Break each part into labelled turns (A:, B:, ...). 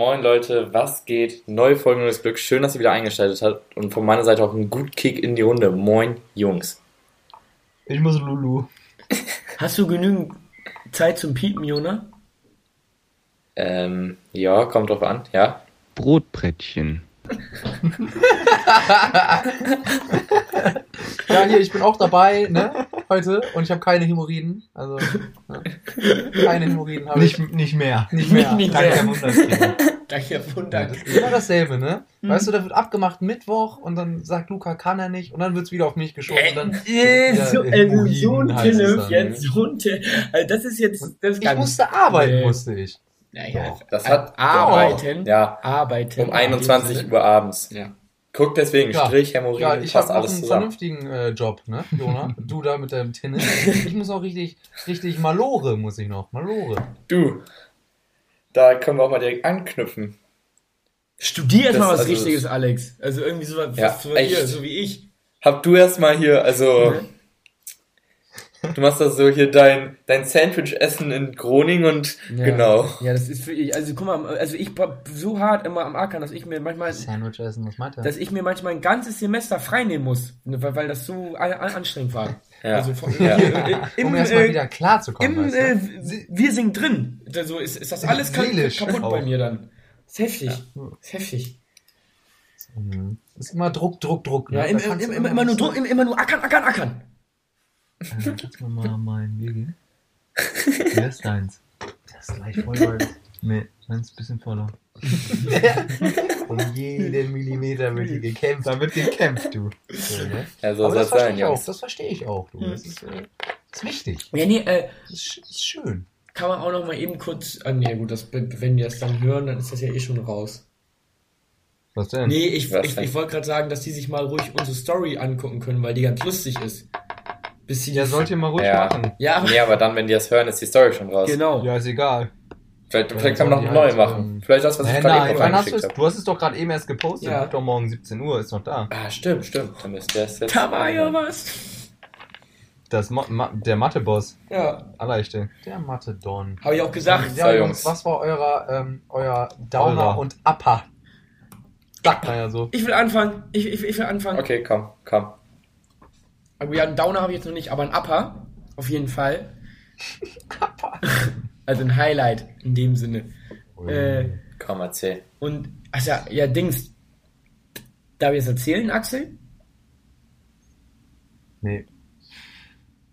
A: Moin Leute, was geht? Neue Folge Neues Glück. Schön, dass ihr wieder eingeschaltet habt. Und von meiner Seite auch ein gut Kick in die Runde. Moin, Jungs.
B: Ich muss Lulu.
C: Hast du genügend Zeit zum Piepen, Jona?
A: Ähm, ja, kommt drauf an, ja.
D: Brotbrettchen.
B: Ja, hier, ich bin auch dabei, ne? Heute. Und ich habe keine Hämorrhoiden. Also, ne? keine Hämorrhoiden habe ich.
D: Nicht, nicht mehr.
B: Nicht mehr.
C: Nicht
B: Danke,
C: mehr.
B: Herr Wunderkind.
C: Danke, Wunder.
B: Das ist immer dasselbe, ne? Weißt du, da wird abgemacht Mittwoch und dann sagt Luca, kann er nicht. Und dann wird's wieder auf mich geschoben. Und dann,
C: Äh, so, also, so ein
B: es
C: jetzt. So ein also das ist jetzt. Das
B: ich musste arbeiten,
C: Nee.
B: musste ich.
C: Naja,
A: Das hat-
C: Arbeiten.
A: Ja,
C: Arbeiten.
A: um 21 Uhr abends.
C: Ja.
A: Guckt deswegen
B: Ja.
A: Strich, Hämorrhoiden,
B: Ja, ich
A: passt alles
B: einen
A: zusammen.
B: vernünftigen äh, Job, ne, Jona? Du da mit deinem Tennis. Ich muss auch richtig, richtig Malore muss ich noch. Malore.
A: Du, da können wir auch mal direkt anknüpfen.
C: Studier erst
A: Das-
C: mal was
A: also
C: Richtiges, Alex. Also irgendwie so was,
A: Ja,
C: dir,
A: echt.
C: so wie ich.
A: Hab du erstmal hier, also,
C: Mhm.
A: Du machst das so hier dein, dein Sandwich-Essen in Groningen und,
C: Ja.
A: genau.
C: Ja, das ist für ich. Also guck mal, also ich war so hart immer am Ackern, dass ich mir manchmal,
B: Sandwich essen, was meint er?
C: dass ich mir manchmal ein ganzes Semester frei nehmen muss, ne, weil, weil das so an, an, anstrengend war.
A: Ja.
C: Also von,
A: Ja.
C: äh, im,
B: um erstmal
C: äh,
B: wieder klarzukommen,
C: Im,
B: weißt
C: äh,
B: du?
C: wir sind drin. Also ist, ist das alles ka-
B: Seelisch
C: kaputt
B: auch.
C: bei mir dann. Ist heftig. Ist heftig.
B: Mhm. Ist immer Druck, Druck, Druck. ne?
C: Ja,
B: Da
C: im, im, immer, immer nur Druck, im- immer nur ackern, ackern, ackern.
B: Äh, Kannst du mir mal mein Bier geben? Wer ist deins? Das ist gleich voll, weil... Nee, meins ist ein bisschen voller. um jeden Millimeter wird hier gekämpft.
D: Da wird gekämpft, du.
B: So, ne?
A: Ja, so
B: Aber
A: soll
B: das
A: sein,
B: ich auch.
A: Jungs.
B: Das verstehe ich auch, du. Das ist, äh, das ist wichtig.
C: Ja, nee, äh,
B: Das ist, sch- ist schön.
C: kann man auch noch mal eben kurz. Ah, nee, gut, das, wenn die das dann hören, dann ist das ja eh schon raus.
D: Was denn?
C: Nee, ich,
A: Was
C: ich, ich wollte gerade sagen, dass die sich mal ruhig unsere Story angucken können, weil die ganz lustig ist. Bis sie
D: Ja, sollt ihr mal ruhig
A: Ja.
D: machen.
C: Ja, aber.
A: Nee, aber dann, wenn die das hören, ist die Story schon raus.
C: Genau.
D: Ja, ist egal.
A: Vielleicht, vielleicht kann man noch eine
B: halt,
A: machen.
B: ähm,
A: Vielleicht das, was ich gerade eben
B: hast du es?
D: hast es doch gerade eben erst gepostet.
C: Ja.
D: Doch morgen 17 Uhr, ist noch da.
A: Ah, stimmt, stimmt. Dann müsste das jetzt.
C: Da war ja was.
D: Das Ma Ma der Mathe-Boss.
C: Ja,
D: Allerleichte.
B: Der Mathe-Don.
C: habe ich auch gesagt.
B: Ja,
A: Jungs.
B: Jungs, was war eurer, ähm, euer Downer
D: Eurer.
B: und Upper?
D: Sagt man ja so.
C: Ich will anfangen. Ich, ich, ich will anfangen.
A: Okay, komm, komm.
C: Aber ja, einen Downer habe ich jetzt noch nicht, aber ein Upper. Auf jeden Fall. Also ein Highlight in dem Sinne. Äh,
A: Komm, erzähl.
C: und, also ja, ja, Dings. Darf ich das erzählen, Axel?
B: Nee.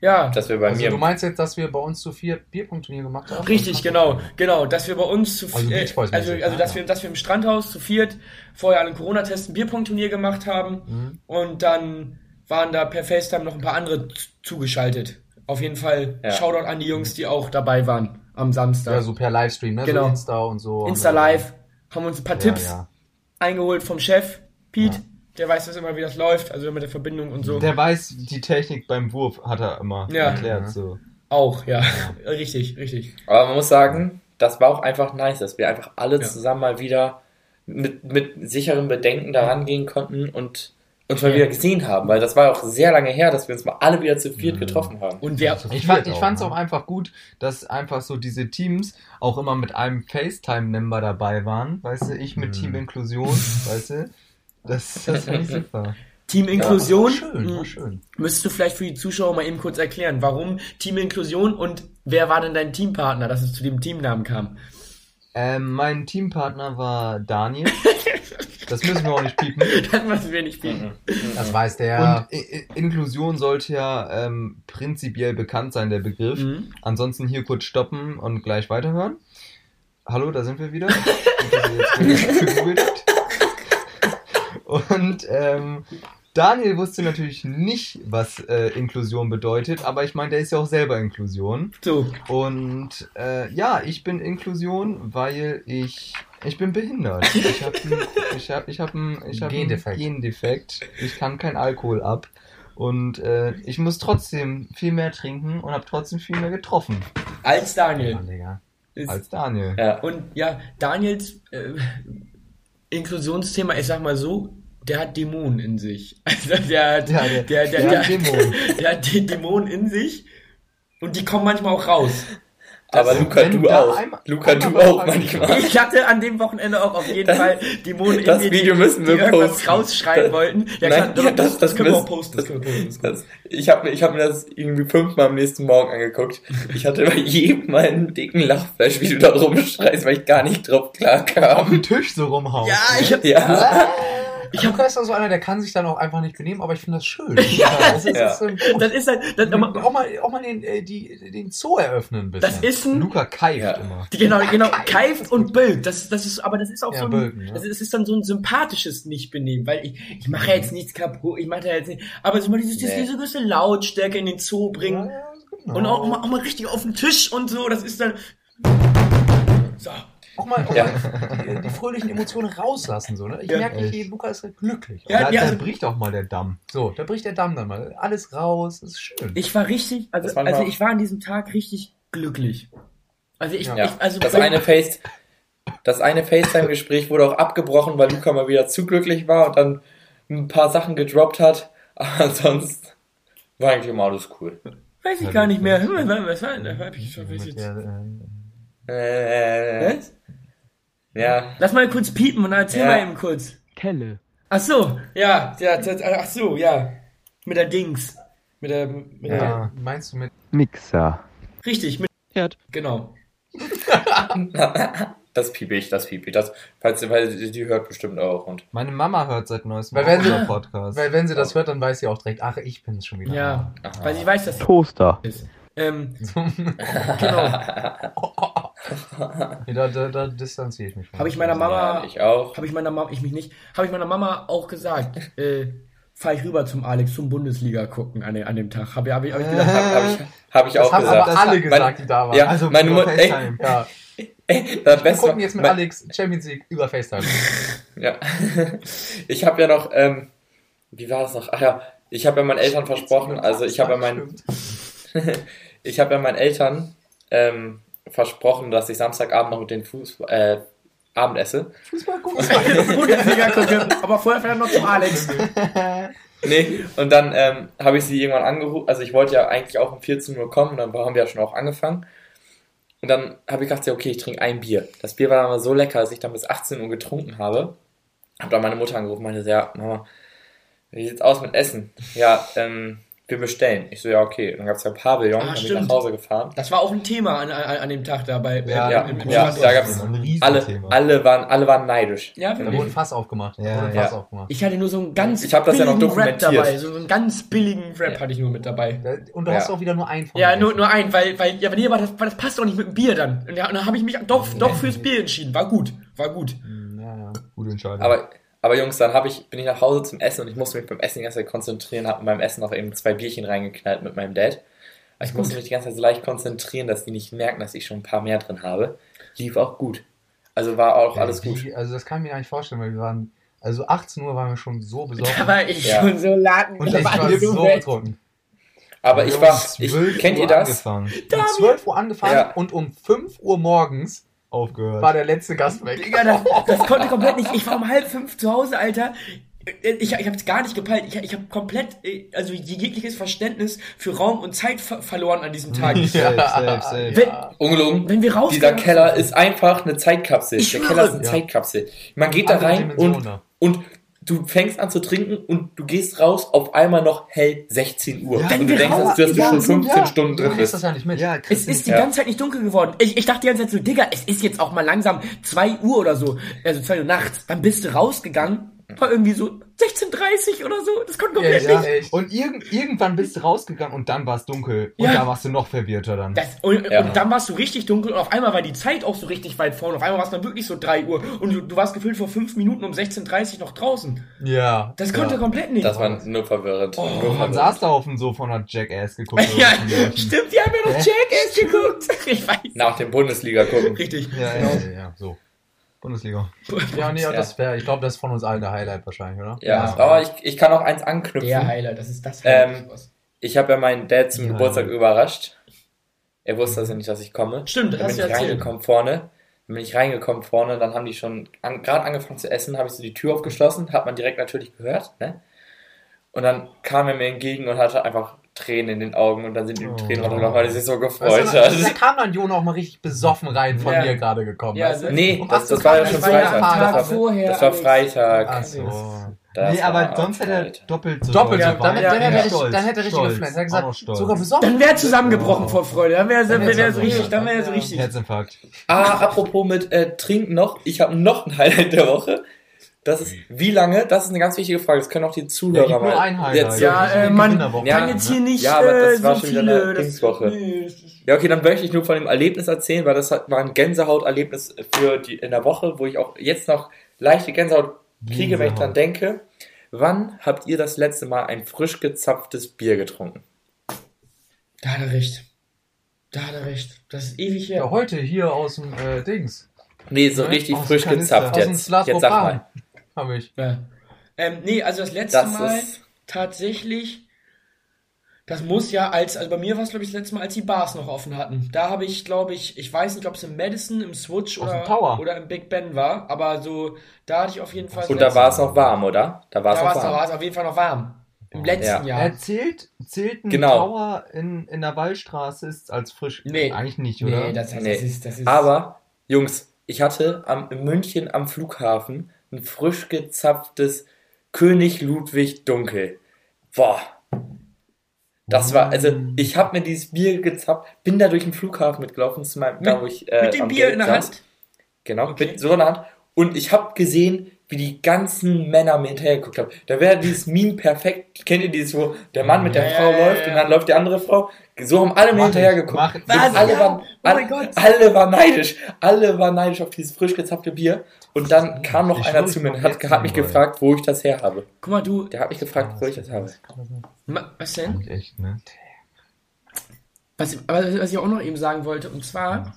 C: Ja.
A: Dass wir bei
B: Also
A: mir.
B: du meinst jetzt, dass wir bei uns zu vier Bierpunktturnier gemacht haben?
C: Richtig, genau, genau, dass wir bei uns zu
B: Also Boys
C: also, also
B: ah,
C: dass
B: ja.
C: wir, dass wir im Strandhaus zu viert vorher an einem Corona-Test ein Bierpunktturnier gemacht haben
B: Mhm.
C: und dann waren da per FaceTime noch ein paar andere zugeschaltet. Auf jeden Fall
A: Ja.
C: Shoutout an die Jungs, die auch dabei waren am Samstag.
B: Ja, so per Livestream, ne?
C: Genau.
B: So Insta und so.
C: Insta Live, haben uns ein paar
B: Ja,
C: Tipps
B: ja.
C: eingeholt vom Chef, Pete,
B: Ja.
C: der weiß das immer, wie das läuft, also mit der Verbindung und so.
D: Der weiß die Technik beim Wurf, hat er immer
C: Ja.
D: erklärt.
B: Ja.
D: So.
C: auch, ja. richtig, richtig.
A: Aber man muss sagen, das war auch einfach nice, dass wir einfach alle
C: Ja.
A: zusammen mal wieder mit, mit sicheren Bedenken da rangehen konnten und uns mal
C: Ja.
A: wieder gesehen haben. Weil das war auch sehr lange her, dass wir uns mal alle wieder zu viert
B: Mhm.
A: getroffen haben.
C: Und wir,
B: Zu
D: Ich, fand,
B: auch,
D: fand's
B: ne?
D: auch einfach gut, dass einfach so diese Teams auch immer mit einem FaceTime-Member dabei waren. Weißt du, ich mit
B: Mhm.
D: Team Inklusion, weißt du? Das, das finde ich super.
C: Team
B: War
C: Inklusion,
B: schön, war
C: mh,
B: schön.
C: müsstest du vielleicht für die Zuschauer mal eben kurz erklären, warum Team Inklusion und wer war denn dein Teampartner, dass es zu dem Teamnamen kam?
D: Ähm, mein Teampartner war Daniel. Das müssen wir auch nicht piepen.
C: Das müssen wir nicht bieten.
B: Das weiß der.
D: Und I I Inklusion sollte ja ähm, prinzipiell bekannt sein, der Begriff.
C: Mhm.
D: Ansonsten hier kurz stoppen und gleich weiterhören. Hallo, da sind wir wieder. Und ähm, Daniel wusste natürlich nicht, was äh, Inklusion bedeutet, aber ich meine, der ist ja auch selber Inklusion.
C: So,
D: Und äh, ja, ich bin Inklusion, weil ich ich bin behindert. Ich habe ich hab, ich hab ein, ich hab
B: Gendefekt.
D: Gendefekt. Ich kann kein Alkohol ab. Und äh, ich muss trotzdem viel mehr trinken und habe trotzdem viel mehr getroffen
C: als Daniel. Ist,
D: als Daniel.
A: Ja.
C: und ja, Daniels äh, Inklusionsthema, ich sag mal so, der hat Dämonen in sich. Also der hat,
D: Ja, der-
C: der, der,
D: der
C: der,
D: hat Dämonen.
C: der hat die Dämonen in sich und die kommen manchmal auch raus.
A: Aber
D: Das-
A: Luca, du auch.
D: einmal-
A: Luca,
D: einmal
A: du auch manchmal.
C: Ich hatte an dem Wochenende auch auf jeden
A: Das-
C: Fall Dämonen
A: das
C: in mir,
A: Video
C: die,
A: müssen wir
C: die irgendwas
A: posten.
C: rausschreien
A: Das-
C: wollten. Ja,
A: Nein,
C: klar,
A: ja,
C: das,
A: das-
C: das, können wir auch
A: das-
C: posten. Das können wir posten.
A: Das, ich habe ich hab mir das irgendwie fünfmal am nächsten Morgen angeguckt. Ich hatte bei jedem mal einen dicken Lachfleisch, wie du da rumschreist, weil ich gar nicht drauf klar
D: Auf
A: kam.
D: den Tisch so rumhauen.
C: Ja, ich hab,
A: Ja,
D: Ich Luca ist doch so einer, der kann sich dann auch einfach nicht benehmen, aber ich finde das schön.
C: Ja.
D: das ist,
A: Ja.
D: das ist
C: halt, das,
D: auch mal, auch mal den, äh, die, den Zoo eröffnen ein bisschen.
C: Das ist ein-
D: Luca keift
A: Ja.
D: immer.
C: genau, genau, keift und Bild. Das, das ist, aber das ist auch
D: Ja,
C: so ein,
D: Bölken, ja.
C: das ist, das ist dann so ein sympathisches Nicht-Benehmen, weil ich, ich mache ja jetzt nichts kaputt, ich mache ja jetzt nicht, aber so mal dieses,
A: Nee.
C: diese gewisse Lautstärke in den Zoo bringen.
D: Ja, ja, genau.
C: Und auch, auch, mal, auch mal richtig auf den Tisch und so, das ist dann, so.
D: Auch mal, auch
C: Ja.
D: mal die, die fröhlichen Emotionen rauslassen. So, ne? Ich
C: Ja.
D: merke,
B: Echt.
D: ich, Luca ist glücklich.
C: Ja,
D: da,
C: ja,
D: da
C: also-
D: bricht auch mal der Damm. So, da bricht der Damm dann mal. Alles raus, das ist schön.
C: Ich war richtig, also,
A: war
C: also ich war an diesem Tag richtig glücklich. Also ich,
D: Ja.
C: ich also
A: das eine Face, das eine FaceTime-Gespräch wurde auch abgebrochen, weil Luca mal wieder zu glücklich war und dann ein paar Sachen gedroppt hat. Aber sonst war eigentlich immer alles cool.
C: weiß ich gar nicht mehr. Hm, Was war, was war, was hab ich schon, weiß ich jetzt.
D: Der, äh,
A: Äh,
C: Was?
A: ja.
C: Lass mal kurz piepen und dann erzähl
A: Ja.
C: mal eben kurz.
B: Kelle.
C: Ach so, ja, ja, ach so, ja. Mit der Dings. Mit der, mit der,
D: ja, meinst du mit
B: Mixer.
C: richtig, mit,
B: Herd.
C: genau.
A: Das piep ich, das piep ich. Das, falls, weil die, die hört bestimmt auch. Und
D: Meine Mama hört seit neuestem
E: Weil wenn sie-
D: Podcast. Weil wenn sie das hört, dann weiß sie auch direkt, ach, ich bin es schon wieder.
C: Ja, weil ich weiß, dass das
B: Toaster.
C: ist. Ähm, genau.
D: Da, da, da distanziere ich mich von.
C: Habe ich meiner Mama,
A: ja, ich auch.
C: habe ich meiner Mama, ich mich nicht, habe ich meiner Mama auch gesagt, äh, fahr ich rüber zum Alex zum Bundesliga gucken an, dem- an dem Tag. Habe hab ich, hab ich gesagt,
A: Habe ich, hab ich
D: Das
A: auch
D: haben
A: gesagt.
D: aber alle
A: Meine-
D: gesagt, die da waren.
A: Ja,
D: also
A: meine Mutter-
D: FaceTime. Ja.
A: Ey, das
D: Wir gucken jetzt mit
A: mein-
D: Alex Champions League über FaceTime.
A: Ja. Ich habe ja noch, ähm, wie war das noch? Ach ja, ich habe ja meinen Eltern versprochen, also ich habe ja meinen, ich habe ja meinen Eltern ähm, versprochen, dass ich Samstagabend noch mit den Fußball, äh, Abend esse.
D: Fußball gucken.
C: Bundesliga gucken, aber vorher vielleicht noch zum Alex.
A: Nee, und dann ähm, habe ich sie irgendwann angerufen, also ich wollte ja eigentlich auch um 14 Uhr kommen, und dann haben wir ja schon auch angefangen. Und dann habe ich gedacht, ja, okay, ich trinke ein Bier. Das Bier war aber so lecker, dass ich dann bis 18 Uhr getrunken habe. Hab dann meine Mutter angerufen und meinte, ja, Mama, wie sieht's aus mit Essen? Ja, ähm, wir bestellen. Ich so, ja, okay. Dann gab's ja Pavillon,
C: Ah,
A: dann bin nach Hause gefahren.
C: Das war auch ein Thema an, an, an dem Tag dabei.
D: Ja,
A: Ja,
C: im, im
A: ja, da gab's
D: ein
A: alle,
D: Riesenthema.
A: alle waren, alle waren neidisch.
C: Ja,
D: Da wurde ein Fass aufgemacht.
B: Ja,
D: wurde ein
A: ja.
D: Fass aufgemacht.
C: Ich hatte nur so einen ganz
A: Ich hab das ja noch
C: billigen Rap
A: dokumentiert.
C: dabei. So einen ganz billigen Rap
A: Ja.
C: hatte ich nur mit dabei.
D: Und du
A: Ja.
D: hast auch wieder nur einen von
C: Ja, nur, nur ein, weil, weil, ja, nee, aber das, weil das passt doch nicht mit dem Bier dann. Und, ja, und dann habe ich mich doch, doch fürs Bier entschieden. War gut, war gut.
D: Hm, Ja, ja. Gute Entscheidung.
A: Aber, aber Jungs, dann ich, bin ich nach Hause zum Essen und ich musste mich beim Essen die ganze Zeit konzentrieren, habe beim Essen noch eben zwei Bierchen reingeknallt mit meinem Dad. Aber ich musste mich die ganze Zeit so leicht konzentrieren, dass die nicht merken, dass ich schon ein paar mehr drin habe. Lief auch gut. Also war auch
D: Ja,
A: alles
D: wie-
A: gut.
D: Also das kann ich mir gar nicht vorstellen, weil wir waren, also 18 Uhr waren wir schon so besorgt.
C: Da war ich
A: Ja.
C: schon so laden.
D: und ich
C: war
D: so
C: weg.
D: betrunken.
A: Aber ich war, ich,
D: 12
A: kennt
D: Uhr
A: ihr das?
D: Angefangen. Um
C: haben
D: 12 Uhr angefangen
A: Ja.
D: und um 5 Uhr morgens
B: Aufgehört.
D: war der letzte Gast weg.
C: Digga, das, das konnte komplett nicht. Ich war um halb fünf zu Hause, Alter. Ich, ich hab's gar nicht gepeilt. Ich, ich habe komplett, also jegliches Verständnis für Raum und Zeit ver verloren an diesem Tag.
B: Safe, safe, safe.
C: Wenn,
A: Ungelogen.
C: wenn wir raus
A: Dieser Keller ist einfach eine Zeitkapsel.
C: Ich
A: Der. Keller ist eine
D: Ja.
A: Zeitkapsel. Man geht da
D: Andere
A: rein und, und du fängst an zu trinken und du gehst raus, auf einmal noch hell 16 Uhr.
C: Wenn
A: und du
C: wir
A: denkst, dass du
C: Ja,
A: schon
C: so,
A: 15
D: ja.
A: Stunden
D: Du
A: drin
D: kriegst
A: bist.
D: das ja nicht mit.
B: Ja,
C: Es ist die
A: Ja.
C: ganze Zeit nicht dunkel geworden. Ich, ich dachte die ganze Zeit so, Digga, es ist jetzt auch mal langsam 2 Uhr oder so. Also 2 Uhr nachts. Dann bist du rausgegangen. War irgendwie so 16.30 oder so. Das konnte komplett
D: Ja,
C: nicht.
D: echt. Und irgend, irgendwann bist du rausgegangen und dann war es dunkel. Und
C: Ja.
D: da warst du noch verwirrter dann.
C: Das, und,
A: Ja.
C: und dann warst du richtig dunkel und auf einmal war die Zeit auch so richtig weit vorne. Auf einmal war es dann wirklich so 3 Uhr und du, du warst gefühlt vor 5 Minuten um 16.30 noch draußen.
D: ja.
C: Das konnte
D: ja.
C: komplett nicht.
A: Das war nur verwirrend. nur
D: Man
A: verwirrend.
D: saß da auf dem Sofa und hat Jackass geguckt.
C: ja,
D: Ja,
C: stimmt, die haben ja noch? Jackass geguckt. Ich weiß.
A: Nach dem Bundesliga gucken.
C: Richtig.
D: ja,
C: genau.
D: ja, ja, so. Bundesliga. Ja, nee,
A: Ja.
D: das wäre, ich glaube, das ist von uns allen der Highlight wahrscheinlich, oder?
A: Ja,
C: Ja.
A: aber ich, ich kann auch eins anknüpfen.
C: Der Heiler, das ist das.
A: Ähm,
C: was.
A: Ich habe ja meinen Dad zum
D: Ja.
A: Geburtstag überrascht. Er wusste also nicht, dass ich komme.
C: Stimmt,
A: Dann
C: hast
A: bin ich
C: erzählt.
A: reingekommen vorne. Dann bin ich reingekommen vorne, dann haben die schon an, gerade angefangen zu essen, habe ich so die Tür aufgeschlossen, hat man direkt natürlich gehört, ne? Und dann kam er mir entgegen und hatte einfach Tränen in den Augen und dann sind ihm
D: Oh.
A: Tränen runtergelaufen, weil er sich so gefreut
D: du,
A: hat.
D: da kam dann Jona auch mal richtig besoffen rein, von
C: Ja.
D: dir gerade gekommen.
C: Ja,
D: du?
A: Nee,
D: Und
A: das, das
D: du
A: war ja schon
D: ja
A: Freitag.
D: Tag
A: Das war,
C: vorher,
A: das war. Freitag.
D: Ach so.
A: Das
D: nee, aber sonst hätte er doppelt so
C: Ja.
B: Doppelt so.
C: dann-
B: Dann,
C: ja,
B: dann,
C: ja.
B: hätte er,
D: Stolz,
B: dann hätte er richtig
D: stolz,
B: geflasht. Er
D: auch noch
B: gesagt, sogar besoffen.
C: Dann wäre er zusammengebrochen
D: Oh.
C: vor Freude. Dann wäre er
D: wär's
C: so richtig. Dann wäre er so
D: Ja.
C: richtig.
D: Herzinfarkt.
A: Ah, apropos mit äh, Trinken noch. Ich habe noch ein Highlight der Woche. Das ist, wie lange? Das ist eine ganz wichtige Frage. Das können auch die Zuhörer
D: Ja,
A: mal.
D: ein Highlight.
C: Ja,
D: ist
C: äh, man.
A: Ja,
C: kann jetzt hier nicht
A: ja, aber das
C: äh,
A: war
C: so
A: schon wieder
C: viele.
A: eine Dingswoche. Ja, okay, dann möchte ich nur von dem Erlebnis erzählen, weil das war ein Gänsehaut-Erlebnis für die in der Woche, wo ich auch jetzt noch leichte Gänsehaut kriege, wenn ich dran denke. Wann habt ihr das letzte Mal ein frisch gezapftes Bier getrunken?
C: Da hat er recht. Da hat er recht. Das ist ewig
D: Ja,
C: her.
D: heute hier aus dem äh, Dings.
A: Nee, so richtig frisch gezapft jetzt. Jetzt sag mal.
D: Hab ich.
C: Ja. Ähm, nee, also das letzte
A: Das
C: Mal tatsächlich. Das muss ja als, also bei mir war es glaube ich das letzte Mal, als die Bars noch offen hatten. Da habe ich, glaube ich, ich weiß nicht, ob es im Madison, im Switch
D: Auf
C: oder,
D: dem Tower.
C: oder im Big Ben war, aber so, da hatte ich auf jeden Fall.
A: Und da war es noch warm, oder? Da war es noch
C: war es da
A: warm.
C: war es auf jeden Fall noch warm. Im letzten
A: Ja.
C: Jahr.
D: Erzählt, zählt ein
A: Genau.
D: Tower in, in der Wallstraße ist als frisch.
C: Nee.
D: Eigentlich nicht, oder?
C: Nee, das, das,
A: Nee.
C: das ist, das ist.
A: Aber, Jungs, ich hatte am, in München am Flughafen ein frisch gezapftes König Ludwig Dunkel. Boah. Das war, also ich habe mir dieses Bier gezapft, bin da durch den Flughafen mitgelaufen, zu meinem, da
C: Mit-
A: wo ich äh,
C: mit dem Bier
A: Gate
C: in der
A: saß.
C: Hand.
A: Genau,
C: Okay.
A: mit so einer Hand. Und ich habe gesehen, wie die ganzen Männer mir hinterher geguckt haben. Da wäre dieses Meme perfekt. Kennt ihr dieses, wo der Mann mit der
C: Ja,
A: Frau
C: ja,
A: läuft
C: ja.
A: und dann läuft die andere Frau? So haben alle mir
D: Mach
A: hinterher
D: ich,
A: geguckt.
D: mach ich.
A: Und
C: Was?
A: alle,
C: Ja.
A: waren,
C: Oh
A: alle, waren neidisch. Alle waren neidisch auf dieses frisch gezapfte Bier. Und dann kam noch
D: Ich
A: einer zu mir und hat, hat mich gefragt, wo ich das her habe.
C: Guck mal, du.
A: Der hat mich gefragt, wo ich das habe.
C: Was denn?
D: Echt, ne?
C: Was, aber was ich auch noch eben sagen wollte, und zwar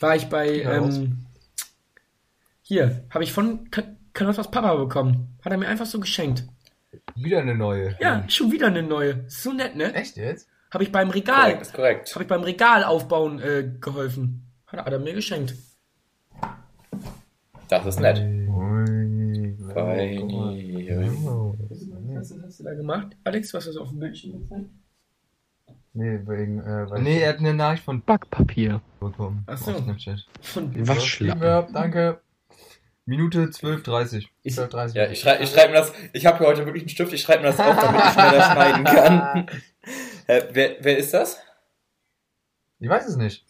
C: war ich bei,
D: Ja,
C: ähm, hier, habe ich von Ka- Kanottas Papa bekommen. Hat er mir einfach so geschenkt.
D: Wieder eine neue.
C: Ja, schon wieder eine neue. Ist so nett, ne?
D: Echt jetzt?
C: Habe ich beim Regal,
A: Korrekt, ist korrekt.
C: habe ich beim Regal aufbauen äh, geholfen. Hat er, hat er mir geschenkt.
A: Das ist nett. Feini.
C: Was hast du da gemacht? Alex, was hast du auf dem Bildschirm gezeigt?
B: Nee, wegen, äh, weil
D: Nee, er hat eine Nachricht von
E: Backpapier.
D: bekommen.
C: Ach so.
D: Auf Snapchat.
C: Von
E: Waschlappen.
D: Danke. Minute 12.30.
C: Ist-
D: 12.30.
A: Ja, ich schreibe ich schreib mir das, ich habe hier heute wirklich einen Stift, ich schreibe mir das auf, damit ich schneller schneiden kann. Äh, wer, wer ist das?
D: Ich weiß es nicht.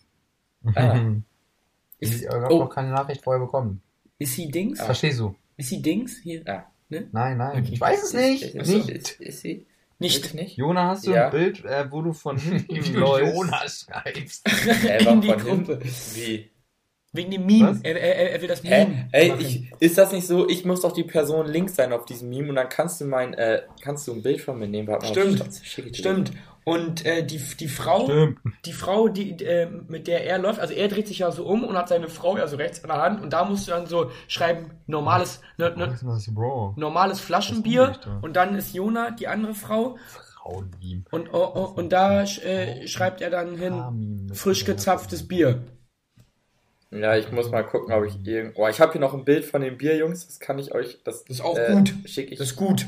A: Ah.
C: ist,
D: Ich habe
C: oh,
D: noch keine Nachricht vorher bekommen.
C: ist sie Dings?
D: Verstehst du?
C: Ist sie Dings? Hier?
A: Ah.
C: Ne?
D: Nein, nein.
C: Okay.
D: Ich weiß es nicht.
A: Ist,
D: nicht.
A: ist, ist sie?
C: Nicht.
A: Nicht?
D: Jona, hast du
A: Ja.
D: ein Bild, äh, wo du von hinten läufst?
B: Jonas schreibst.
A: Äh,
C: In die
A: von
C: Gruppe.
A: hinten? Wie?
C: Wegen dem Meme. Er, er, er will das? Meme.
A: Ey,
C: machen.
A: ich, ist das nicht so? Ich muss doch die Person links sein auf diesem Meme und dann kannst du mein, äh, kannst du ein Bild von mir nehmen? Warte mal,
C: Stimmt.
A: dir.
C: Stimmt. Und äh, die, die Frau,
D: Stimmt.
C: die Frau, die, äh, mit der er läuft, also er dreht sich ja so um und hat seine Frau ja so rechts in der Hand und da musst du dann so schreiben, normales, ne, ne,
D: ist das, Bro?
C: normales Flaschenbier und dann ist Jona, die andere Frau
D: Frauenmeme.
C: und, oh, oh, und da äh, schreibt er dann hin, frisch gezapftes Bier.
A: Ja, ich muss mal gucken, ob ich irgend. Oh, ich habe hier noch ein Bild von den Bier, Jungs. Das kann ich euch. Das,
C: Das ist auch
A: äh,
C: gut.
A: Schick ich.
C: Das ist gut.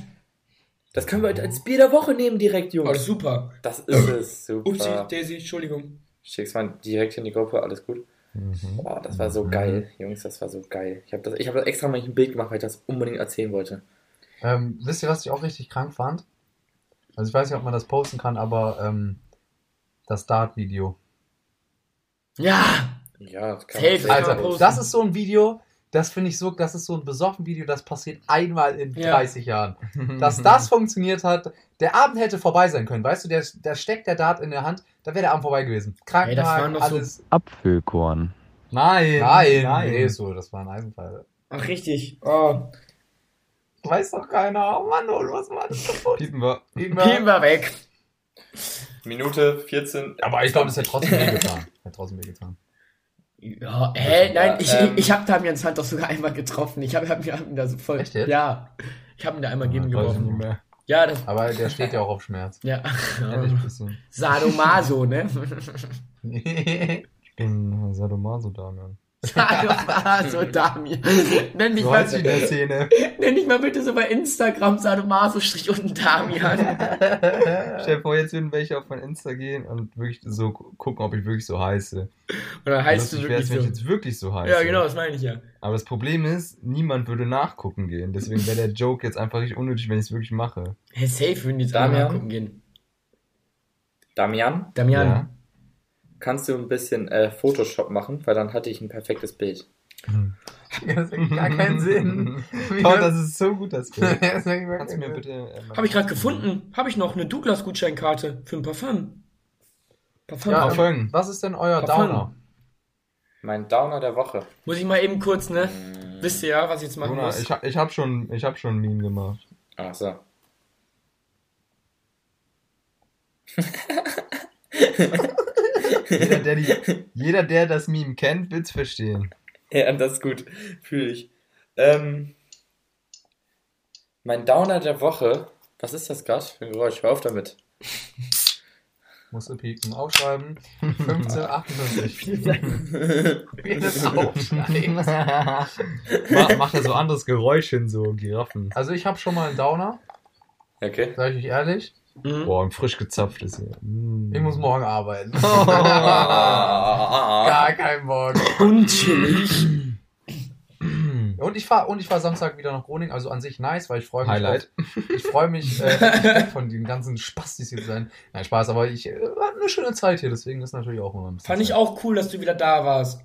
A: Das können wir heute als Bier der Woche nehmen direkt,
C: Oh,
A: Jungs.
C: super.
A: Das ist es. Super.
C: Upsi, Daisy, Entschuldigung.
A: Schick's mal direkt in die Gruppe, alles gut.
D: Mhm.
A: Boah, das war so geil, Jungs, das war so geil. Ich habe das, ich hab das extra mal ein Bild gemacht, weil ich das unbedingt erzählen wollte.
D: Ähm, wisst ihr, was ich auch richtig krank fand? Also ich weiß nicht, ob man das posten kann, aber ähm, das Dart-Video.
C: Ja,
A: Ja, das kann
C: Safe,
A: man
C: Alter, posten.
D: das ist so ein Video, das finde ich so, das ist so ein besoffen Video, das passiert einmal in
C: Ja.
D: 30 Jahren. Dass das funktioniert hat, der Abend hätte vorbei sein können, weißt du, der, der steckt der Dart in der Hand, da wäre der Abend vorbei gewesen. Krankenwagen,
C: so-
D: alles.
E: Apfelkorn.
B: Nein.
D: Nein,
B: Nein.
D: nee, so, das war ein Eisenpfeil.
C: ach richtig. Oh.
D: Weiß doch keiner. Oh Mann, oh, was war das kaputt?
B: Piepen wir.
C: Gehen wir weg.
A: Minute 14.
D: Aber ich glaube, das hätte trotzdem wehgetan. Hätte trotzdem wehgetan.
C: Ja, hä, nein, ich,
A: ähm,
C: ich habe Damians Hand doch sogar einmal getroffen. Ich habe hab, hab ihn da so voll.
D: Echt jetzt?
C: Ja. Ich habe ihn da einmal gegen geworfen. Ja, das.
D: Aber der steht ja auch auf Schmerz.
C: Ja.
D: Ehrlich, bisschen.
C: Sadomaso, ne?
B: Ich bin Sadomaso, Damian.
C: Sadomaso Damian. Nenn mich
D: So
C: mal,
D: in der Szene.
C: nenn dich mal bitte so bei Instagram Sadomaso-Strich und Damian.
D: Stell dir vor, jetzt würden welche auf mein Insta gehen und wirklich so gu- gucken, ob ich wirklich so heiße.
C: Dann heißt du wirklich
D: wär's, wenn ich
C: so.
D: jetzt wirklich so heiße.
C: Ja, genau, das meine ich ja.
D: Aber das Problem ist, niemand würde nachgucken gehen. Deswegen wäre der Joke jetzt einfach richtig unnötig, wenn ich es wirklich mache.
C: Hey, safe würden die
A: Damian?
C: gucken gehen.
A: Damian,
C: Damian.
D: Ja.
A: Kannst du ein bisschen äh, Photoshop machen, weil dann hatte ich ein perfektes Bild.
B: Das ergibt gar keinen Sinn.
D: Oh, das ist so gut, das Bild.
B: das
D: Kannst du mir bitte... Äh,
C: Habe ich gerade gefunden. Habe ich noch eine Douglas-Gutscheinkarte für ein Parfum. Parfum.
B: Ja,
C: Parfum.
D: Folgen.
B: Was ist denn euer
C: Parfum.
B: Downer?
A: Mein Downer der Woche.
C: Muss ich mal eben kurz, ne? Wisst ihr ja, was ich jetzt machen
D: Jonah,
C: muss?
D: ich, ich habe schon, ich hab schon ein Meme gemacht.
A: Ach so.
D: Jeder, der, die, jeder, der das Meme kennt, wird's verstehen.
A: Ja, das ist gut. Fühle ich. Ähm, mein Downer der Woche. Was ist das gerade für ein Geräusch? Hör auf damit.
B: Musst du pieken. Aufschreiben. 1558. Wie das
D: mach, macht er so anderes Geräusch hin, so Giraffen.
B: Also ich habe schon mal einen Downer,
A: Okay.
B: sag ich euch ehrlich.
C: Mhm.
D: Boah, ein frisch gezapftes hier. Mm.
B: Ich muss morgen arbeiten. Gar kein Bock.
C: Unchillig.
B: Und ich fahre und ich fahr Samstag wieder nach Groningen, also an sich nice, weil ich freue mich
D: Highlight.
B: Auf, ich freue mich äh, von den ganzen Spastis hier zu sein. Nein, Spaß, aber ich äh, hatte eine schöne Zeit hier, deswegen ist natürlich auch immer ein bisschen
C: Fand ich
B: Zeit,
C: auch cool, dass du wieder da warst.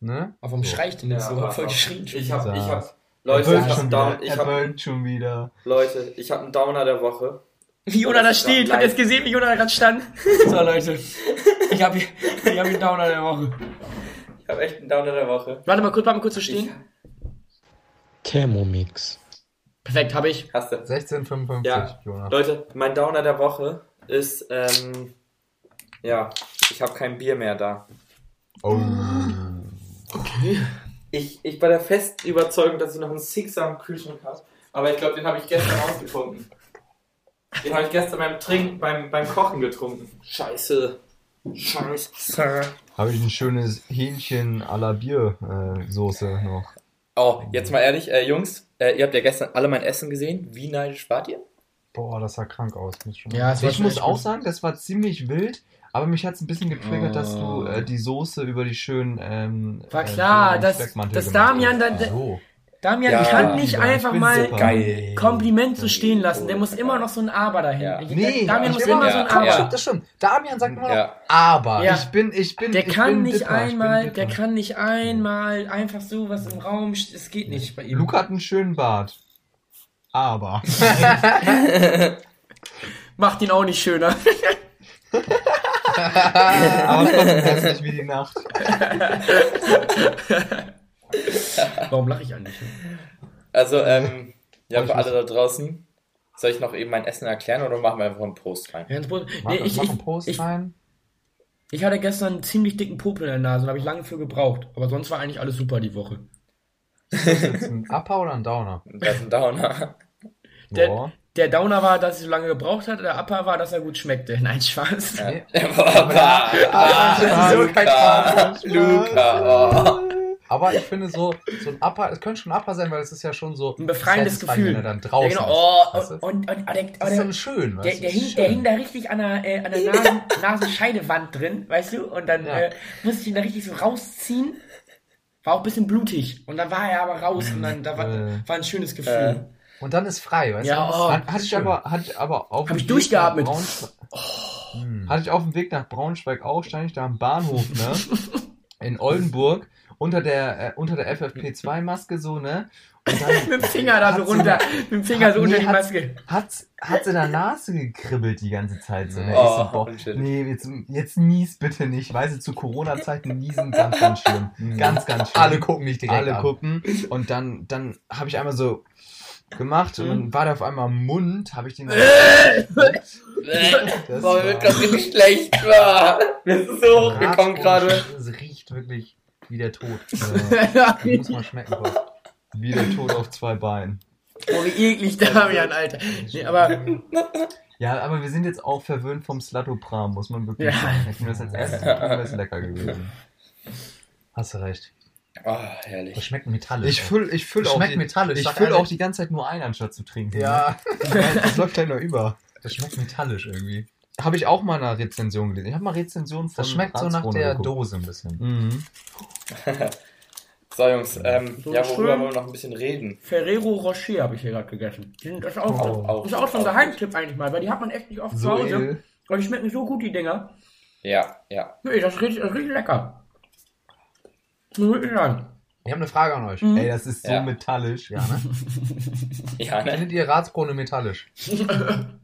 B: Ne?
C: Aber warum
B: So.
C: schreit denn jetzt so?
A: aber-
C: Voll geschrien.
A: Ich hab, ich hab, Leute, ich hab,
D: schon
A: einen
D: wieder.
A: Down, ich
D: Er
A: hab,
D: burnt schon wieder.
A: Leute, ich hab einen Downer der Woche.
C: Wie Jona da steht. Habt ihr jetzt gesehen, wie Jona da gerade stand? So, Leute. Ich hab hier, ich hab einen Downer der Woche.
A: Ich hab echt einen Downer der Woche.
C: Warte mal kurz, warte mal kurz zu stehen.
E: Thermomix.
C: Perfekt, habe ich.
A: Hast du.
B: 1655,
A: Ja.
B: Jonas.
A: Leute, mein Downer der Woche ist, ähm, ja, ich habe kein Bier mehr da.
D: Oh.
A: Ich, ich war der festen Überzeugung, dass ich noch einen Sixer am Kühlschrank habe. Aber ich glaube, den habe ich gestern ausgetrunken. Den habe ich gestern beim Trinken, beim, beim Kochen getrunken. Scheiße. Scheiße.
D: Habe ich ein schönes Hähnchen à la Biersoße noch.
A: Oh, jetzt mal ehrlich, äh, Jungs, äh, ihr habt ja gestern alle mein Essen gesehen. Wie neidisch wart ihr?
B: Boah, das sah krank aus. Muss schon
C: Ja,
D: Ich muss auch sagen, das war ziemlich wild, aber mich hat es ein bisschen getriggert, dass
C: Oh.
D: du äh, die Soße über die schönen ähm,
C: War
D: äh,
C: klar,
D: Bohnen-
C: dass, dass Damian, dann,
B: so.
C: Damian
A: Ja,
C: kann nicht
D: ich
C: einfach mal.
A: Geil.
C: Kompliment so stehen lassen. Der muss
A: Gut.
C: immer noch so ein Aber dahin.
A: Ja.
D: Nee,
C: Damian
D: ich
C: muss
D: immer-
C: immer so ein Aber.
B: Das stimmt, das stimmt. Damian sagt immer noch, aber.
C: Ja.
D: Ich bin, ich bin,
C: Der
D: ich
C: kann
D: bin
C: nicht
D: Dipper,
C: einmal, der kann nicht einmal einfach so was im Raum, es geht nicht bei ihm.
D: Luca hat einen schönen Bart. Aber.
C: Macht ihn auch nicht schöner.
D: aber trotzdem hässlich wie die Nacht.
C: Warum lache ich eigentlich?
A: Also, ähm, ja, für alle da draußen. Soll ich noch eben mein Essen erklären oder machen wir einfach einen Post rein?
C: Kurz-
B: Mach,
C: Nee, ich,
B: mach
C: ich,
B: einen Post
C: ich,
B: rein.
C: ich hatte gestern einen ziemlich dicken Popel in der Nase und habe ich lange für gebraucht. Aber sonst war eigentlich alles super die Woche.
B: Ist das jetzt ein Upper oder ein Downer?
A: Das ist ein Downer.
C: Der, der Downer war, dass ich so lange gebraucht hatte, der Upper war, dass er gut schmeckte. Nein, Spaß.
A: Ja.
B: Nee.
A: Ah, ah,
B: so kein
A: Luca,
B: Spaß.
A: Luca, oh.
B: Aber ich finde so, so ein Upper, es könnte schon ein Upper sein, weil es ist ja schon so
C: Ein befreiendes Gefühl.
B: wenn er dann
C: Ja,
B: draußen
C: genau.
B: ist.
C: Oh,
B: du?
C: und, und, und, der,
B: das ist dann schön,
C: der, der,
B: ist
C: hing, der hing da richtig an der, äh, an der Nasen, Nasenscheidewand drin, weißt du? Und dann
B: Ja.
C: äh, musste ich ihn da richtig so rausziehen. War auch ein bisschen blutig. Und dann war er aber raus und dann da war,
D: Äh.
C: war ein schönes Gefühl.
B: Und dann ist frei, weißt
C: Ja,
B: du?
C: oh.
D: Hat, hatte ich aber, hatte ich aber auf
C: Hab ich durchgeatmet.
D: Braunschweig-
B: Hm.
D: Hatte ich auf dem Weg nach Braunschweig auch, stand ich da am Bahnhof, ne? In Oldenburg, unter der, äh, unter der FFP2-Maske so, ne? Und dann
C: Mit dem Finger da so
D: hat sie-
C: runter, mit dem Finger so
D: Nee,
C: unter die Maske.
D: Hat, hat sie in der Nase gekribbelt die ganze Zeit so. Ne?
A: Oh,
D: so, boah, nee, jetzt, jetzt nies bitte nicht. Weißt du, zu Corona-Zeiten niesen ganz, ganz schlimm. Ganz, ganz schlimm.
B: Alle gucken nicht direkt
D: Alle
B: an.
D: gucken. Und dann, dann habe ich einmal so gemacht und dann war der auf einmal im Mund, habe ich den. Das
A: Boah,
D: war-
A: gerade richtig schlecht. War. Mir ist so hochgekommen gerade.
B: Es riecht wirklich wie der Tod.
D: äh,
B: Das muss man schmecken. Boah.
D: wie der Tod auf zwei Beinen.
C: Oh, wie eklig Damian, Alter. Nee, aber
D: Ja, aber wir sind jetzt auch verwöhnt vom Slatopram, muss man wirklich
C: Ja.
D: sagen. Hätten wir das als erstes getrunken, wäre es lecker gewesen.
B: Hast du recht.
A: Oh,
B: Das
A: herrlich.
B: schmeckt metallisch.
D: Ich fülle ich füll
B: Das
D: auch,
B: schmeckt
D: die,
B: metallisch,
D: ich füll auch die ganze Zeit nur ein, anstatt zu trinken.
B: Ja,
D: Das läuft gleich noch über.
B: das schmeckt metallisch irgendwie.
D: Habe ich auch mal eine Rezension gelesen. Ich habe mal Rezensionen von
B: Das schmeckt so nach der
D: geguckt.
B: Dose ein bisschen.
D: Mhm.
A: So, Jungs, ähm,
C: So
A: ja, worüber wollen wir noch ein bisschen reden?
C: Ferrero Rocher habe ich hier gerade gegessen. Die sind- Das ist auch,
A: Oh.
C: das ist auch so ein Geheimtipp eigentlich mal, weil die hat man echt nicht oft zu
D: So
C: Hause.
D: edel.
C: Und die schmecken so gut, die Dinger.
A: Ja, ja.
C: Nee, das ist richtig, das richtig lecker. Muss ich sagen.
B: Ich habe eine Frage an euch.
C: Mhm.
D: Ey, das ist so
A: Ja.
D: metallisch.
B: Ja, ne?
A: Ja, ne?
B: Findet ihr Ratskrone metallisch?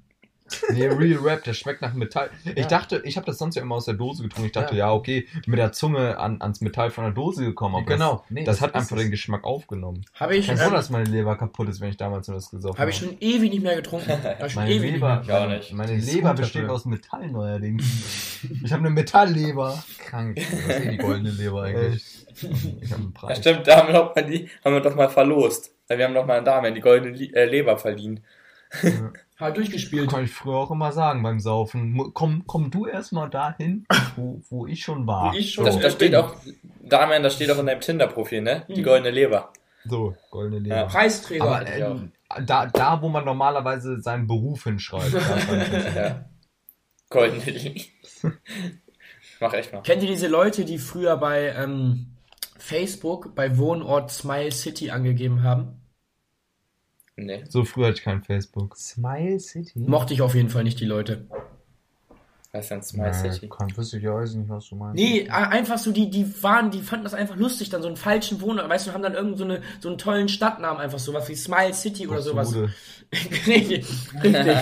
D: Nee, Real Rap, der schmeckt nach Metall. Ich
B: Ja.
D: dachte, ich habe das sonst ja immer aus der Dose getrunken. Ich dachte,
B: Ja.
D: ja, okay, mit der Zunge an, ans Metall von der Dose gekommen. Aber
B: Genau. Nee,
D: Das, das hat einfach
B: es.
D: den Geschmack aufgenommen.
C: Habe ich,
D: Kein Wunder,
C: ähm,
D: dass meine Leber kaputt ist, wenn ich damals nur das gesoffen
C: habe ich schon ewig nicht mehr getrunken. Ich
D: Meine
C: ewig
D: Leber,
C: nicht
A: Ich
D: meine,
A: nicht.
D: meine Leber besteht
B: dafür.
D: aus Metall neuerdings. Ich habe eine Metallleber.
B: Krank. Das ist eh die goldene Leber eigentlich.
D: Ich habe einen
A: Ja,
D: Preis.
A: stimmt, da haben wir, doch mal die, haben wir doch mal verlost. Wir haben doch mal da haben wir die goldene äh, Leber verdient.
C: mehr. Hat durchgespielt.
D: Kann ich früher auch immer sagen beim Saufen. Komm, komm du erstmal dahin, wo, wo ich schon war.
C: Wo ich schon-
A: Das,
C: Oh.
A: das steht auch, Damian, das steht auch in deinem Tinder-Profil, ne? Die
C: Mhm.
A: goldene Leber.
D: So, goldene Leber.
A: Ja.
C: Preisträger.
D: Aber ähm, da, da, wo man normalerweise seinen Beruf hinschreibt.
A: Ja. Goldene Leber. Mach echt mal.
C: Kennt ihr diese Leute, die früher bei ähm, Facebook bei Wohnort Smile City angegeben haben?
A: Nee.
D: so früh hatte ich kein Facebook.
B: Smile City?
C: Mochte ich auf jeden Fall nicht die Leute.
A: Was ist denn Smile City?
B: Kann, wüsste ich ja weiß nicht, was du meinst.
C: Nee, einfach so, die, die waren, die fanden das einfach lustig, dann so einen falschen Wohnort, weißt du, haben dann irgend so, eine, so einen tollen Stadtnamen, einfach sowas wie Smile City oder sowas. Richtig, richtig.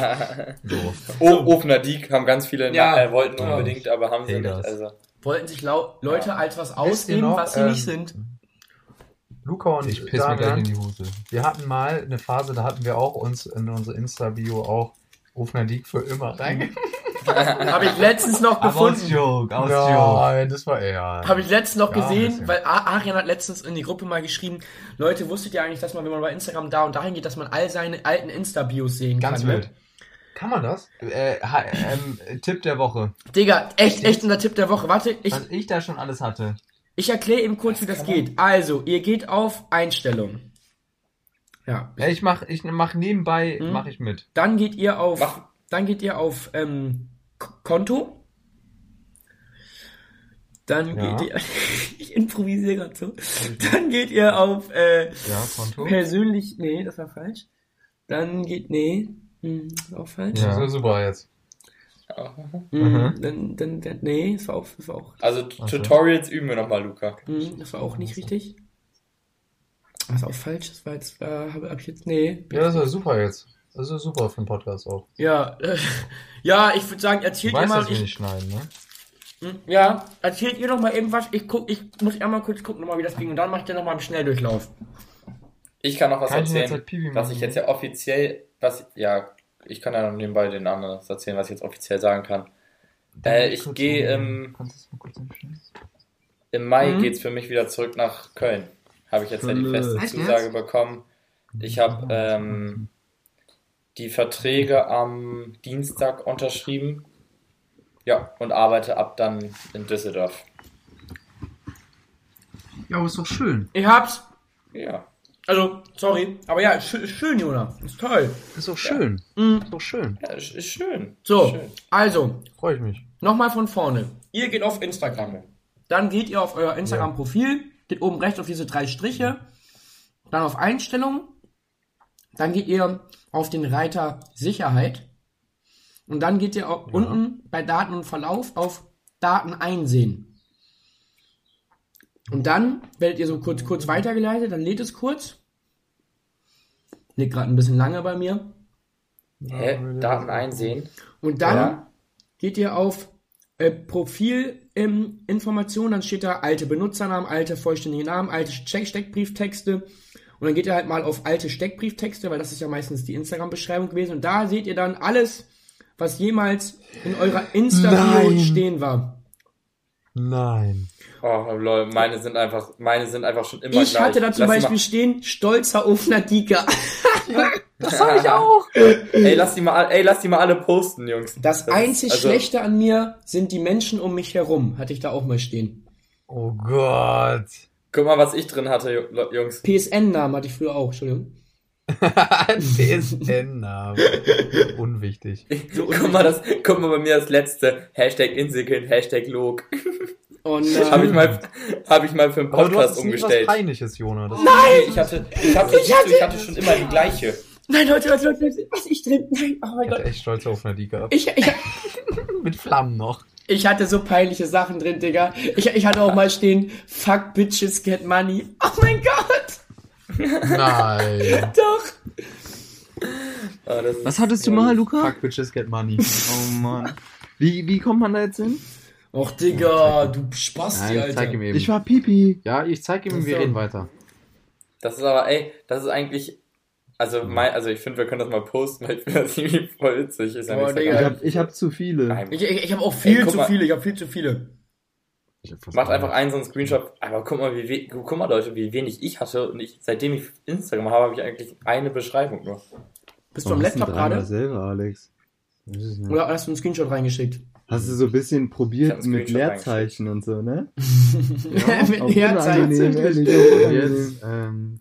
D: So.
A: O Ofener Diek haben ganz viele,
C: Ja.
A: na, äh, wollten
C: Ja.
A: unbedingt, aber haben sie
D: Haters.
A: nicht. Also.
C: Wollten sich Leute als was ausgeben,
B: noch,
C: was sie
B: ähm,
C: nicht sind.
B: Luca und
D: Ich piss mir gleich
B: Damian,
D: in die Hose.
B: wir hatten mal eine Phase, da hatten wir auch uns in unsere Insta-Bio auch Ofner Diek für immer reingegangen.
C: Habe ich letztens noch
D: Aber aus
C: gefunden.
D: Joke, aus Joke.
B: Nein, das war eher.
C: Habe ich letztens noch
B: Ja,
C: gesehen, weil Arian hat letztens in die Gruppe mal geschrieben, Leute, wusstet ihr eigentlich, dass man, wenn man bei Instagram da und dahin geht, dass man all seine alten Insta-Bios sehen
D: Ganz
C: kann?
D: wild.
C: Ne?
B: Kann man das?
D: Äh, ähm, Tipp der Woche.
C: Digga, echt, echt unser Tipp der Woche. Warte, ich,
D: Was ich da schon alles hatte.
C: Ich erkläre eben kurz, wie das geht. Also, ihr geht auf Einstellung. Ja.
D: Ja, ich mach, ich mach nebenbei,
C: Hm?
D: mach ich mit.
C: Dann geht ihr auf,
A: Mach.
C: dann geht ihr auf ähm, Konto. Dann
D: Ja.
C: geht ihr, ich improvisiere gerade so. Dann geht ihr auf äh,
D: Ja, Konto.
C: persönlich, nee, das war falsch. Dann geht, nee, hm, das war auch falsch.
D: Ja.
B: Das ist super jetzt.
C: Hm,
D: Mhm.
C: dann, dann, dann, nee, das war auch, das war auch,
A: Also
D: so.
A: Tutorials üben wir nochmal, Luca.
C: hm, das war auch nicht richtig. Das war auch falsch, das war jetzt, äh, habe hab ich jetzt, nee.
B: Ja, das ist super jetzt. Das ist super für den Podcast auch.
C: Ja, äh, ja, ich würde sagen,
D: Du
C: erzählt ihr
D: weißt,
C: mal,
D: dass wir
C: ich,
D: nicht schneiden, ne?
C: Hm, Ja, erzählt ihr doch mal eben was. Ich guck, ich muss einmal kurz gucken, noch mal, wie das ging. Und dann mache ich dann noch mal im Schnelldurchlauf.
A: Ich kann noch was
D: Kann
A: erzählen,
D: halt
A: was ich jetzt ja offiziell, was, ja, ich kann ja noch nebenbei den anderen erzählen, was ich jetzt offiziell sagen kann. Äh, ich gehe im,
D: Kannst du das mal kurz hinstellen?
A: im Mai
C: Mhm.
A: geht's für mich wieder zurück nach Köln. Habe ich jetzt ja die feste Zusage bekommen. Ich habe ähm, die Verträge am Dienstag unterschrieben. Ja, und arbeite ab dann in Düsseldorf.
B: Ja, aber ist doch schön.
C: Ich hab's.
A: Ja.
C: Also, sorry. Aber ja, schön, schön Jona. Ist toll.
B: Ist doch schön.
C: Mhm.
B: Ist doch schön.
A: Ja, ist, ist schön.
C: So,
A: Schön.
C: also,
B: Freue ich mich.
C: nochmal von vorne. Ihr geht auf Instagram. Dann geht ihr auf euer Instagram-Profil, geht oben rechts auf diese drei Striche, dann auf Einstellungen, dann geht ihr auf den Reiter Sicherheit und dann geht ihr auch unten bei Daten und Verlauf auf Daten einsehen. Und dann werdet ihr so kurz, kurz weitergeleitet, dann lädt es kurz. Liegt gerade ein bisschen lange bei mir.
A: Hä? Daten einsehen.
C: Und dann
A: Ja.
C: geht ihr auf äh, Profilinformationen, dann steht da alte Benutzernamen, alte vollständige Namen, alte Steck Steckbrieftexte. Und dann geht ihr halt mal auf alte Steckbrieftexte, weil das ist ja meistens die Instagram-Beschreibung gewesen. Und da seht ihr dann alles, was jemals in eurer Insta-Bio stehen war.
B: Nein.
A: Oh, lol, meine sind einfach, meine sind einfach schon immer
C: Ich
A: gleich.
C: hatte da zum
A: Lass
C: Beispiel stehen, stolzer Ofner Dieker.
A: Das habe ich auch. ey, lass die mal, ey, lass die mal alle posten, Jungs.
C: Das
A: ist-
C: einzig
A: also-
C: Schlechte an mir sind die Menschen um mich herum, hatte ich da auch mal stehen.
B: Oh Gott.
A: Guck mal, was ich drin hatte, Jungs.
C: PSN-Namen hatte ich früher auch, Entschuldigung.
B: PSN-Name. Unwichtig.
A: guck, mal das, guck mal bei mir das letzte. Hashtag Inselkind, Hashtag Log.
C: Oh nein.
A: Habe ich, mal, hab ich mal für einen
B: Aber du
A: Podcast
B: hast nie was
A: umgestellt.
B: Peinliches, Jona. Das
A: Nein! Ich hatte, ich hatte, ich hatte, ich hatte schon immer die gleiche.
C: Nein, Leute, Leute, Leute, Leute, was ich drin? Nein, oh mein
B: ich hatte
C: Gott.
B: echt stolz auf Nadie gehabt.
C: Ich, ich,
B: Mit Flammen noch.
C: ich hatte so peinliche Sachen drin, Digga. Ich, ich hatte auch mal stehen, fuck bitches get money. Oh mein Gott.
B: Nein.
C: Doch.
A: Das ist-
D: Was hattest du mal, Luca?
B: Fuck bitches get money.
D: Oh Mann. Wie, wie kommt man da jetzt hin?
C: Och, Digga, du Spasti,
B: Nein, ich
C: Alter.
B: zeig ihm eben.
D: Ich war Pipi.
B: ja, ich zeig ihm,
C: Das
B: wir reden weiter.
A: Das ist aber, ey, das ist eigentlich, also mein, also ich finde, wir können das mal posten, weil ich finde das irgendwie voll witzig. Ist nichts
C: Digga.
D: Ich
A: dagegen.
D: hab, ich hab zu viele.
C: Ich, ich, ich habe auch viel
A: Ey,
C: zu
A: mal.
C: viele, ich habe viel zu viele.
A: Macht einfach einen so einen Screenshot. Aber guck mal, wie, we- guck mal, Leute, wie wenig ich hatte. Und ich, seitdem ich Instagram habe, habe ich eigentlich eine Beschreibung nur.
C: Bist du am Laptop gerade?
D: selber, Alex.
C: Oder hast du einen Screenshot reingeschickt?
D: Hast du so ein bisschen probiert mit Leerzeichen und so, ne?
C: Mit
D: Auch
C: Leerzeichen.
B: Jetzt, ähm,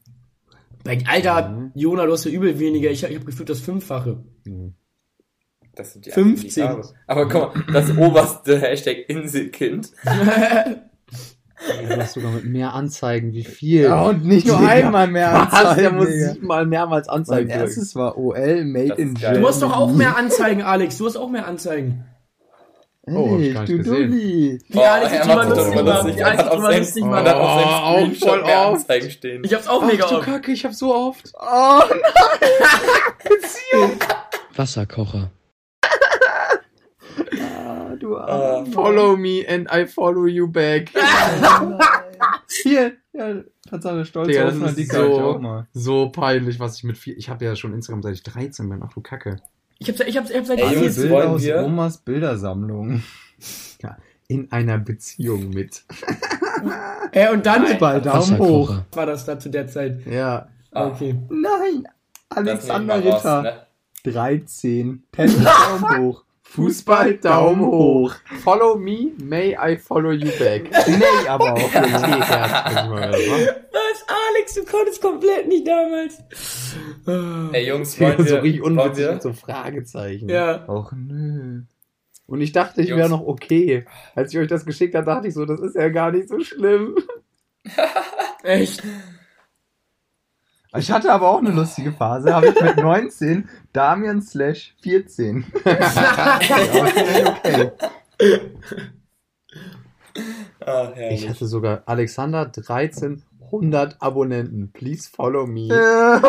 C: Alter,
D: Mhm.
C: Jona, du hast ja übel weniger. Ich, ich habe gefühlt das Fünffache.
A: Das sind die
C: 15.
A: einzigen, die ich habe. Aber guck mal, das oberste Hashtag Inselkind.
D: Du hast sogar mit mehr Anzeigen, wie viel?
B: Ja, und nicht
D: nur
B: Digga.
D: einmal mehr
B: Was?
D: Anzeigen.
B: Der muss siebenmal mehrmals
D: Mein
B: Anzeigen drücken.
D: erstes war OL Made
A: Das
D: in
A: geil.
C: Du hast doch auch
D: Germany.
C: mehr Anzeigen, Alex. Du hast auch mehr Anzeigen.
B: Oh, hab ich
D: Ey,
B: gar
D: du
B: nicht.
D: Dulli.
C: Die Alex
A: er
C: sich drüber
A: macht sich
C: lustig. Die
A: Er
C: Alex drüber
A: seinem-
C: lustig
A: seinem
B: Oh, auch voll
A: mehr
B: oft.
A: Anzeigen stehen.
C: Ich hab's auch
B: Ach
C: mega
B: du
C: oft.
B: Kacke, ich hab so oft.
D: Oh
E: Wasserkocher.
D: Nein, du Armer.
B: Follow me and I follow you back.
D: Hier, ja, Tatsache, stolz
B: Digga,
D: auf auch
B: so, so peinlich, was ich mit vier. Ich habe ja schon Instagram seit ich 13 bin. Ach du Kacke.
C: Ich hab's, ich hab's, ich hab's seit
A: Ey, Jungs,
D: Bilder
A: wollen
D: aus
A: wir-
D: Omas Bildersammlung.
B: Ja, in einer Beziehung mit.
C: Äh, und dann
D: Bei Daumen hoch.
C: War das da zu der Zeit.
D: Ja.
A: Ah,
C: Okay.
D: Nein, Alexander Ritter.
A: ne?
D: 13. Tennis Daumen hoch.
B: Fußball, Daumen hoch. Follow me, may I follow you back.
D: Nee, aber auch.
C: Was, Alex, du konntest komplett nicht damals.
A: Ey, Jungs, wollen wir,
B: so richtig unwitzig mit so Fragezeichen.
C: Ja.
D: Och nö.
B: Und ich dachte, ich wäre noch okay. Als ich euch das geschickt habe, dachte ich so, das ist ja gar nicht so schlimm.
C: Echt.
D: Ich hatte aber auch eine lustige Phase. Habe ich mit 19 Damian slash 14. ja, okay.
A: Herrlich.
B: Ich hatte sogar Alexander 1300 Abonnenten. Please follow me.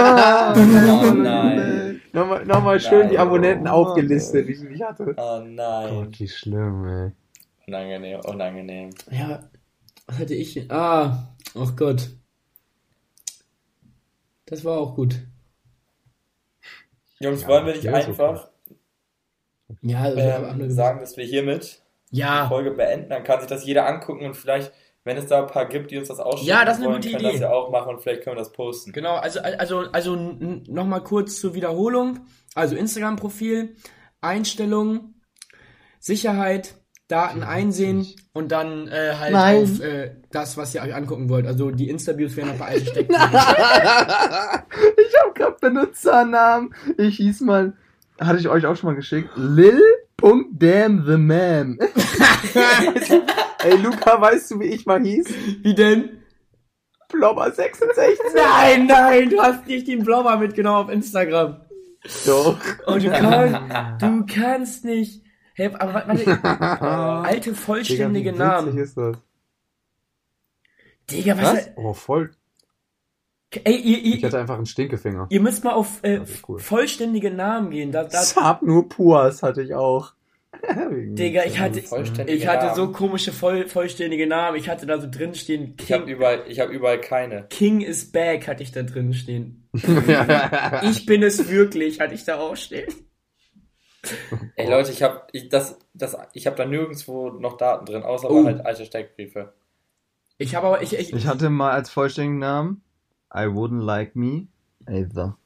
A: Oh nein.
B: Nochmal, nochmal schön die
A: Nein.
B: Abonnenten
D: Oh,
B: aufgelistet, viel ich hatte.
A: Oh nein.
B: Gott, wie schlimm, ey.
A: Unangenehm, unangenehm.
C: Ja. Was hatte ich? Ah. Oh Gott. Das war auch gut.
A: Jungs,
B: Ja,
A: wollen wir nicht einfach
C: Ja, also,
A: ähm, sagen, dass wir hiermit die
C: ja.
A: Folge beenden? Dann kann sich das jeder angucken und vielleicht, wenn es da ein paar gibt, die uns das ausschicken
C: Ja, das ist eine
A: wollen,
C: gute
A: können
C: Idee.
A: das ja auch machen und vielleicht können wir das posten.
C: Genau, also, also, also nochmal kurz zur Wiederholung. Also Instagram-Profil, Einstellungen, Sicherheit, Daten einsehen und dann äh, halt
D: Nein.
C: auf äh, das, was ihr euch angucken wollt. Also die Insta-Bios werden noch bei allen stecken.
D: ich habe gerade Benutzernamen. Ich hieß mal, hatte ich euch auch schon mal geschickt, lil.damnthemam.
B: Ey, Luca, weißt du, wie ich mal hieß?
C: Wie denn?
B: Plommer 66.
C: Nein, nein, du hast nicht den Blogger mitgenommen auf Instagram.
B: Doch.
C: Und du, kannst, du kannst nicht. Hey, aber warte, warte. alte vollständige
B: Digga,
C: Namen.
B: ist das?
C: Digga, was?
B: Was? Oh, voll.
C: Ey, ihr,
B: Ich
C: ihr,
B: hatte einfach einen Stinkefinger.
C: ihr müsst mal auf äh,
B: cool.
C: vollständige Namen gehen. Da, da,
B: Sab nur Puas hatte ich auch.
C: Digga, ich hatte, ich hatte
A: Namen.
C: so komische voll, vollständige Namen. Ich hatte da so drin stehen,
A: Ich habe
C: King,
A: überall, ich habe überall keine.
C: King is back, hatte ich da drin stehen. Ich bin es wirklich, hatte ich da auch stehen.
A: Ey Leute, ich habe ich, das, das, ich habe da nirgendwo noch Daten drin, außer
C: Oh.
A: halt alte Steckbriefe.
C: Ich habe aber, ich, ich,
D: Ich hatte mal als vollständigen Namen, I wouldn't like me either.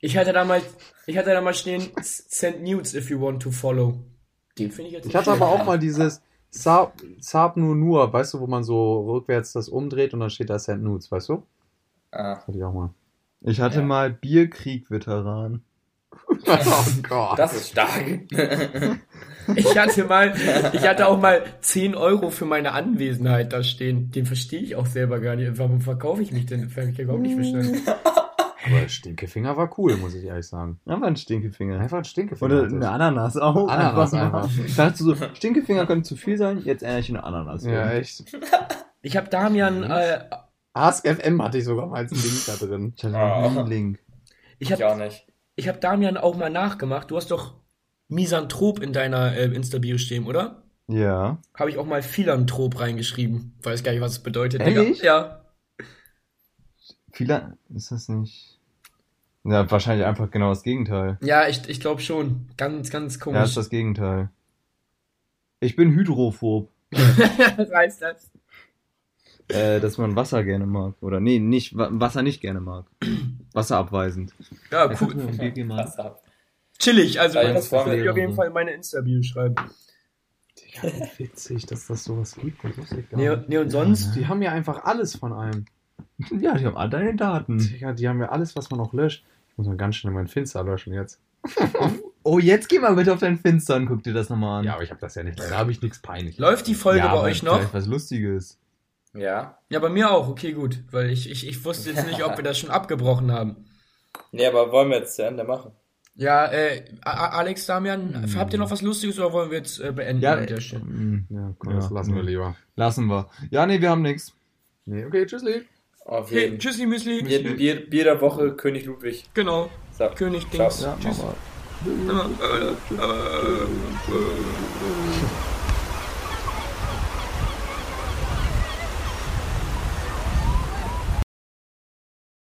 C: ich hatte damals, ich hatte da mal stehen, send nudes if you want to follow. Den finde ich jetzt
B: Ich hatte aber auch mal dieses, Saab, Saab nur nur, weißt du, wo man so rückwärts das umdreht und dann steht da Send Nudes, weißt du?
A: Ah.
B: Das hatte ich auch mal.
D: Ich hatte
A: Ja.
D: mal Bierkrieg-Veteran.
B: oh Gott.
A: Das ist stark.
C: Ich hatte mal, ich hatte auch mal 10 Euro für meine Anwesenheit da stehen. Den verstehe ich auch selber gar nicht. Warum verkaufe ich mich denn? Das habe ich überhaupt nicht verstanden.
B: Aber Stinkefinger war cool, muss ich ehrlich sagen.
D: Einfach ein Stinkefinger.
B: Einfach ein Stinkefinger.
D: Oder eine Ananas auch.
B: Ananas
D: mal.
B: einfach.
D: Ich dachte so, Stinkefinger könnte zu viel sein, jetzt ändere ich eine Ananas.
B: Ja, echt.
C: Ich habe Damian, äh,
B: Ask FM hatte ich sogar mal als Link da drin.
D: Ich hatte
A: Ah.
D: einen Link.
C: ich
A: Ich auch nicht.
C: Ich hab Damian auch mal nachgemacht. Du hast doch Misanthrop in deiner äh, Insta-Bio stehen, oder?
D: Ja.
C: Habe ich auch mal Philanthrop reingeschrieben. Weiß gar nicht, was es bedeutet.
D: Ehrlich?
C: Ja.
D: Viele, ist das nicht? Ja, wahrscheinlich einfach genau das Gegenteil.
C: Ja, ich, ich glaube schon. Ganz, ganz
D: Ja,
C: komisch.
D: ist das Gegenteil. Ich bin hydrophob.
C: Was heißt das?
D: Äh, dass man Wasser gerne mag. Oder nee, nicht, Wa- Wasser nicht gerne mag. Wasserabweisend.
C: Ja, cool.
A: Pass ab.
C: Chillig. Also,
A: Ja,
C: das will ich auf jeden. Fall in meine Insta-Bio schreiben.
B: Ja, wie witzig, dass das sowas gibt. Das wusste ich gar
C: Nee,
B: nicht.
C: nee, und sonst?
B: Die haben ja einfach alles von einem.
D: Ja, die haben alle deine Daten.
B: Digga, die haben ja alles, was man auch löscht. Ich muss mal ganz schnell mein Finster löschen jetzt.
D: Oh, jetzt geh mal bitte auf deinen Finster und guck dir das nochmal an.
B: Ja, aber ich habe das ja nicht. Da habe ich nichts peinlich.
C: Läuft die Folge
D: Ja,
C: bei euch noch?
D: Was Lustiges.
A: Ja.
C: Ja, bei mir auch. Okay, gut. Weil ich, ich, ich wusste jetzt nicht, ob wir das schon abgebrochen haben.
A: Nee, aber wollen wir jetzt zu Ende machen?
C: Ja, äh, Alex, Damian, habt ihr noch was Lustiges oder wollen wir jetzt äh, beenden
D: Ja,
C: an der Stelle?
D: mm,
B: Ja, komm,
D: Ja,
B: das lassen wir
D: nee.
B: lieber.
D: lassen wir. Ja, nee, wir haben nichts.
B: Nee, okay, tschüssli.
A: Auf
C: Okay,
A: jeden
C: tschüssi, Müsli.
A: Bier, Bier, Bier der Woche, König Ludwig.
C: Genau.
A: So.
C: König. Dings.
D: Ja,
C: Tschüss.